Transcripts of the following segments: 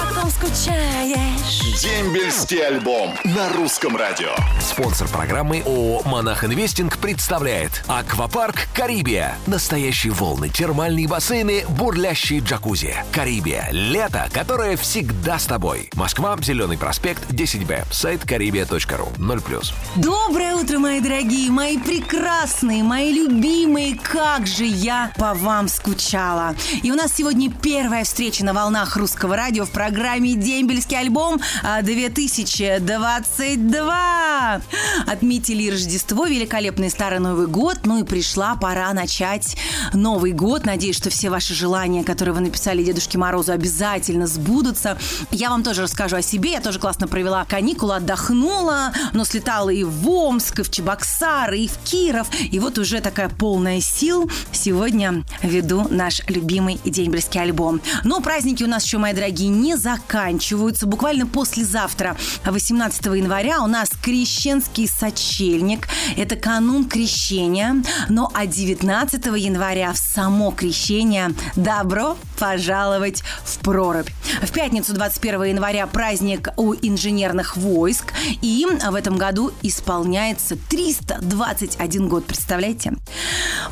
по ком скучаешь. Дембельский альбом на русском радио. Спонсор программы ООО «Монах Инвестинг» представляет Аквапарк «Карибия». Настоящие волны, термальные бассейны, бурлящие джакузи. «Карибия» — лето, которое всегда с тобой. Москва, Зеленый проспект, 10Б. Сайт карибия.ру. 0+. Доброе утро, мои дорогие, мои прекрасные, мои любимые. Как же я по вам скучала. И у нас сегодня первая встреча на волнах русского радио в программе «Дембельский альбом 2022». Отметили Рождество, великолепный Старый Новый год. Ну и пришла пора начать Новый год. Надеюсь, что все ваши желания, которые вы написали Дедушке Морозу, обязательно сбудутся. Я вам тоже расскажу о себе. Я тоже классно провела каникулы, отдохнула, но слетала и в Омск, и в Чебоксары, и в Киров. И вот уже такая полная сил. Сегодня веду наш любимый дембельский альбом. Но праздники у нас еще, мои дорогие, не заканчиваются. Буквально послезавтра, 18 января, у нас крещенский сочельник. Это канун крещения. Ну а 19 января в само крещение добро пожаловать в прорубь. В пятницу 21 января праздник у инженерных войск. И в этом году исполняется 321 год. Представляете?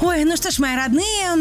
Ой, ну что ж, мои родные,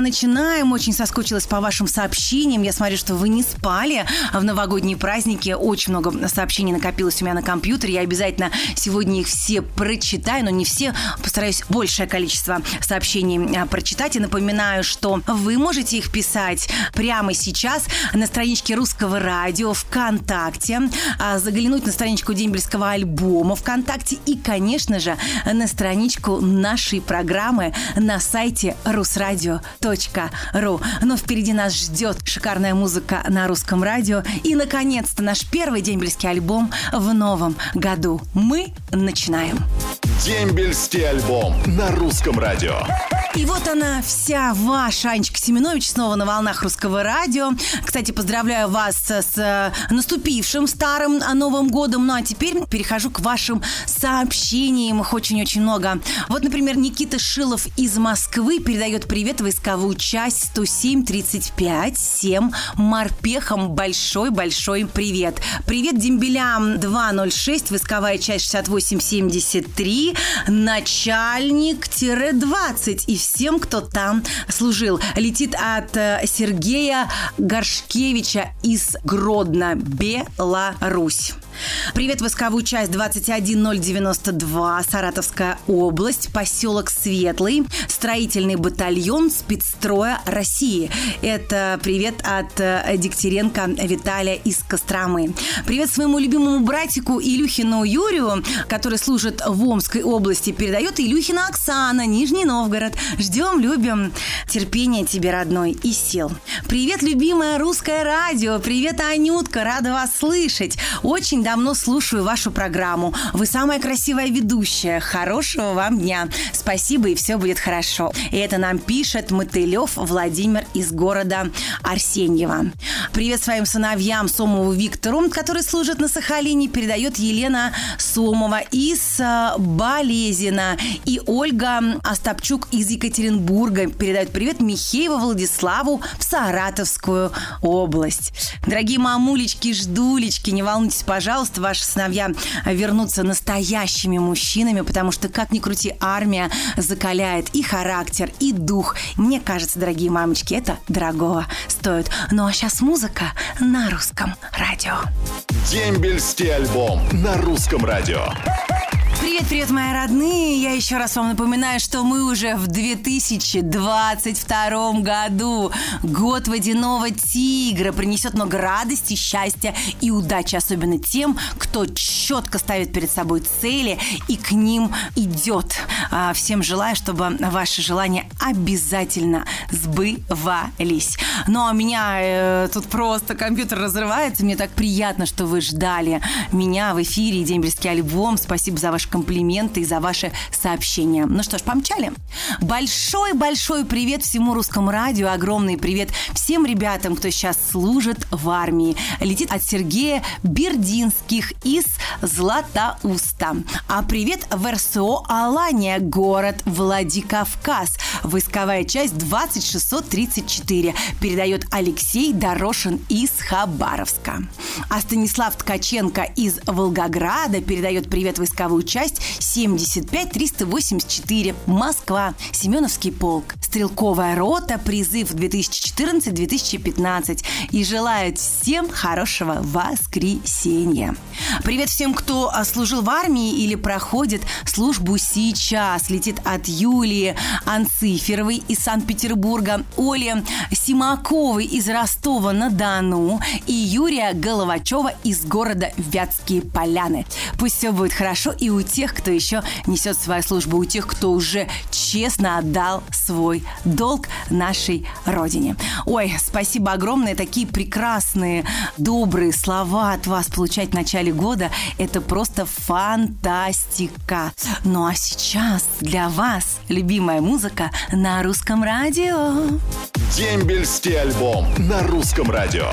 начинаем. Очень соскучилась по вашим сообщениям. Я смотрю, что вы не спали в новогодние праздники. Очень много сообщений накопилось у меня на компьютере. Я обязательно сегодня их все прочитаю, но не все. Постараюсь большее количество сообщений а, прочитать. И напоминаю, что вы можете их писать прямо сейчас на страничке Русского радио ВКонтакте, а, заглянуть на страничку Дембельского альбома ВКонтакте и, конечно же, на страничку нашей программы на сайте rusradio.ru. Но впереди нас ждет шикарная музыка на русском радио и, наконец-то, наш первый дембельский альбом в новом году. Мы начинаем. Дембельский альбом на русском радио. И вот она вся ваша, Анечка Семенович, снова на волнах русского радио. Кстати, поздравляю вас с наступившим старым Новым годом. Ну а теперь перехожу к вашим сообщениям. Их очень-очень много. Вот, например, Никита Шилов из Москвы передает привет войсковую часть 107 7 морпехам большой-большой привет. Привет дембелям 206, войсковая часть 6873, начальник-20 и всем, кто там служил. Летит от э, Сергея Горшкевича из Гродно, Беларусь. Привет, войсковую часть 21092, Саратовская область, поселок Светлый, строительный батальон спецстроя России. Это привет от э, Дегтяренко Виталия из Костромы. Привет своему любимому братику Илюхину Юрию, который служит в Омской области, передает Илюхина Оксана, Нижний Новгород. Ждем, любим. Терпения тебе, родной, и сил. Привет, любимое русское радио. Привет, Анютка, рада вас слышать. Очень давно слушаю вашу программу. Вы самая красивая ведущая. Хорошего вам дня. Спасибо, и все будет хорошо. И это нам пишет Мотылев Владимир из города Арсеньева. Привет своим сыновьям Сомову Виктору, который служит на Сахалине, передает Елена Сомова из э, Болезина. И Ольга Остапчук из Екатеринбурга передает привет Михееву Владиславу в Саратовскую область. Дорогие мамулечки, ждулечки, не волнуйтесь, пожалуйста, ваши сыновья вернутся настоящими мужчинами, потому что, как ни крути, армия закаляет и характер, и дух. Мне кажется, дорогие мамочки, это дорогого стоит. Ну а сейчас музыка на русском радио. Дембельский альбом на русском радио. Привет, привет, мои родные! Я еще раз вам напоминаю, что мы уже в 2022 году. Год водяного тигра принесет много радости, счастья и удачи, особенно тем, кто четко ставит перед собой цели и к ним идет. А, всем желаю, чтобы ваши желания обязательно сбывались. Ну, а меня э, тут просто компьютер разрывается. Мне так приятно, что вы ждали меня в эфире «Дембельский альбом». Спасибо за ваши комплименты и за ваши сообщения. Ну что ж, помчали. Большой-большой привет всему русскому радио. Огромный привет всем ребятам, кто сейчас служит в армии. Летит от Сергея Бердинских из Златоуста. А привет в РСО Алания, город Владикавказ. Войсковая часть 20634 передает Алексей Дорошин из Хабаровска. А Станислав Ткаченко из Волгограда передает привет войсковую часть 75384 Москва, Семеновский полк, стрелковая рота, призыв 2014-2015 и желает всем хорошего воскресенья. Привет всем, кто служил в армии или проходит службу сейчас. Летит от Юлии Анциферовой из Санкт-Петербурга, Оли Симаковой из Ростова-на-Дону и Юрия Головачева из города Вятские Поляны. Пусть все будет хорошо и у тех, кто еще несет свою службу, у тех, кто уже честно отдал свой долг нашей Родине. Ой, спасибо огромное. Такие прекрасные, добрые слова от вас получать в начале года. Это просто фантастика. Ну а сейчас для вас любимая музыка на русском радио. Дембельский альбом на русском радио.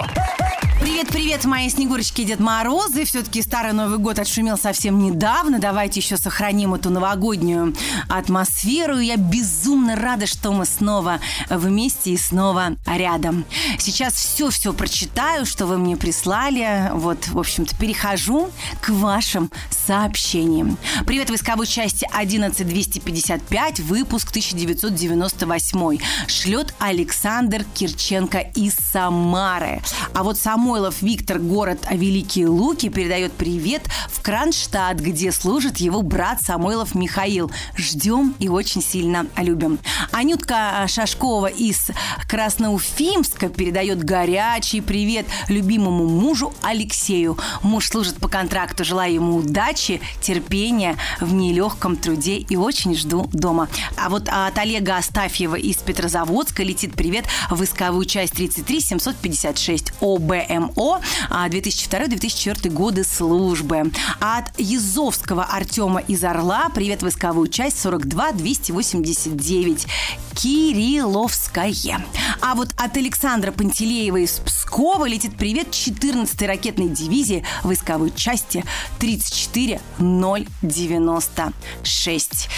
Привет-привет, мои Снегурочки и Дед Морозы. Все-таки Старый Новый год отшумел совсем недавно. Давайте еще сохраним эту новогоднюю атмосферу. Я безумно рада, что мы снова вместе и снова рядом. Сейчас все-все прочитаю, что вы мне прислали. Вот, в общем-то, перехожу к вашим сообщениям. Привет, войсковой части 11255, выпуск 1998. Шлет Александр Кирченко из Самары. А вот само Самойлов Виктор, город Великие Луки, передает привет в Кронштадт, где служит его брат Самойлов Михаил. Ждем и очень сильно любим. Анютка Шашкова из Красноуфимска передает горячий привет любимому мужу Алексею. Муж служит по контракту. Желаю ему удачи, терпения в нелегком труде и очень жду дома. А вот от Олега Астафьева из Петрозаводска летит привет в войсковую часть 33 756 ОБМ МО 2002-2004 годы службы. А от Езовского Артема из Орла привет войсковую часть 42 289 Кирилловская. А вот от Александра Пантелеева из Пскова летит привет 14-й ракетной дивизии войсковой части 34096.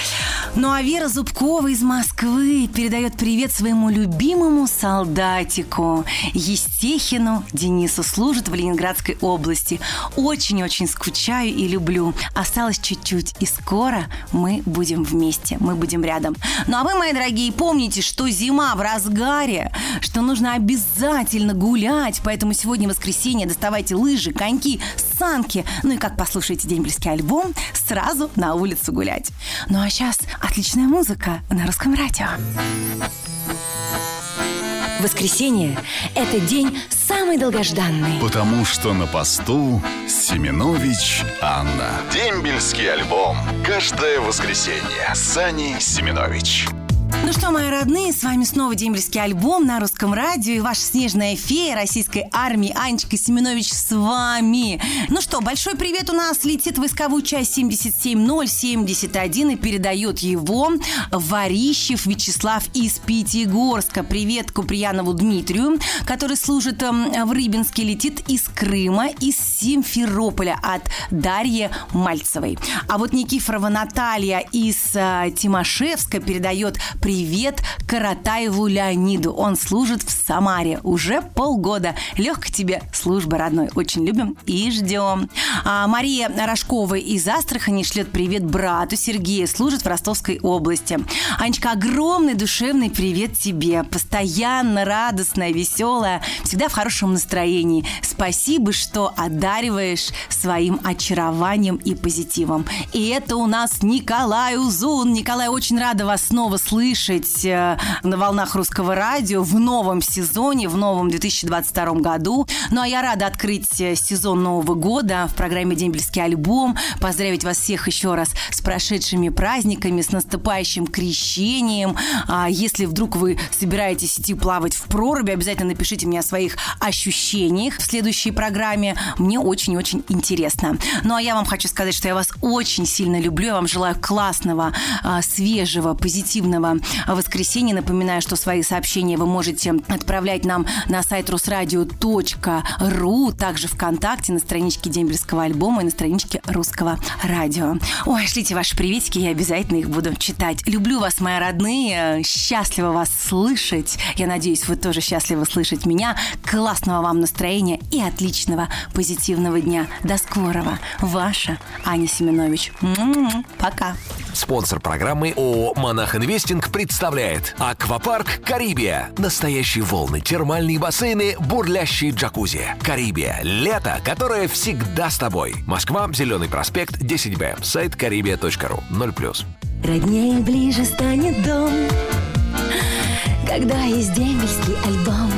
Ну а Вера Зубкова из Москвы передает привет своему любимому солдатику Естехину Денису. Служит в Ленинградской области. Очень-очень скучаю и люблю. Осталось чуть-чуть, и скоро мы будем вместе, мы будем рядом. Ну а вы, мои дорогие, помните, что зима в разгаре, что нужно обязательно гулять, поэтому сегодня воскресенье, доставайте лыжи, коньки, санки, ну и как послушаете дембельский альбом, сразу на улицу гулять. Ну а сейчас отличная музыка на русском радио. Воскресенье – это день самый долгожданный. Потому что на посту Семенович Анна. Дембельский альбом. Каждое воскресенье. Сани Семенович. Ну что, мои родные, с вами снова дембельский альбом на русском радио и ваша снежная фея российской армии Анечка Семенович с вами. Ну что, большой привет у нас летит войсковую часть 77071 и передает его Варищев Вячеслав из Пятигорска. Привет Куприянову Дмитрию, который служит эм, в Рыбинске, летит из Крыма, из Симферополя от Дарьи Мальцевой. А вот Никифорова Наталья из э, Тимошевска передает привет Каратаеву Леониду. Он служит в Самаре уже полгода. Легко тебе служба, родной. Очень любим и ждем. А Мария Рожкова из Астрахани шлет привет брату Сергею. Служит в Ростовской области. Анечка, огромный душевный привет тебе. Постоянно радостная, веселая. Всегда в хорошем настроении. Спасибо, что одариваешь своим очарованием и позитивом. И это у нас Николай Узун. Николай, очень рада вас снова слышать услышать э, на волнах русского радио в новом сезоне, в новом 2022 году. Ну а я рада открыть э, сезон Нового года в программе «Дембельский альбом», поздравить вас всех еще раз с прошедшими праздниками, с наступающим крещением. А если вдруг вы собираетесь идти плавать в проруби, обязательно напишите мне о своих ощущениях в следующей программе. Мне очень-очень интересно. Ну а я вам хочу сказать, что я вас очень сильно люблю. Я вам желаю классного, а, свежего, позитивного воскресенья. Напоминаю, что свои сообщения вы можете отправлять нам на сайт русрадио.ру, также ВКонтакте, на страничке Дембельского альбома и на страничке Русского радио. Ой, шлите ваши приветики, я обязательно их буду читать. Люблю вас, мои родные, счастлива вас слышать. Я надеюсь, вы тоже счастливы слышать меня. Классного вам настроения и отличного позитивного дня. До скорого. Ваша Аня Семенович. Пока. Спонсор программы ООО «Монах Инвестинг» представляет Аквапарк «Карибия». Настоящие волны, термальные бассейны, бурлящие джакузи. «Карибия» — лето, которое всегда с тобой. Москва, Зеленый проспект, 10Б. Сайт карибия.ру. 0+. Роднее ближе станет дом Когда есть дембельский альбом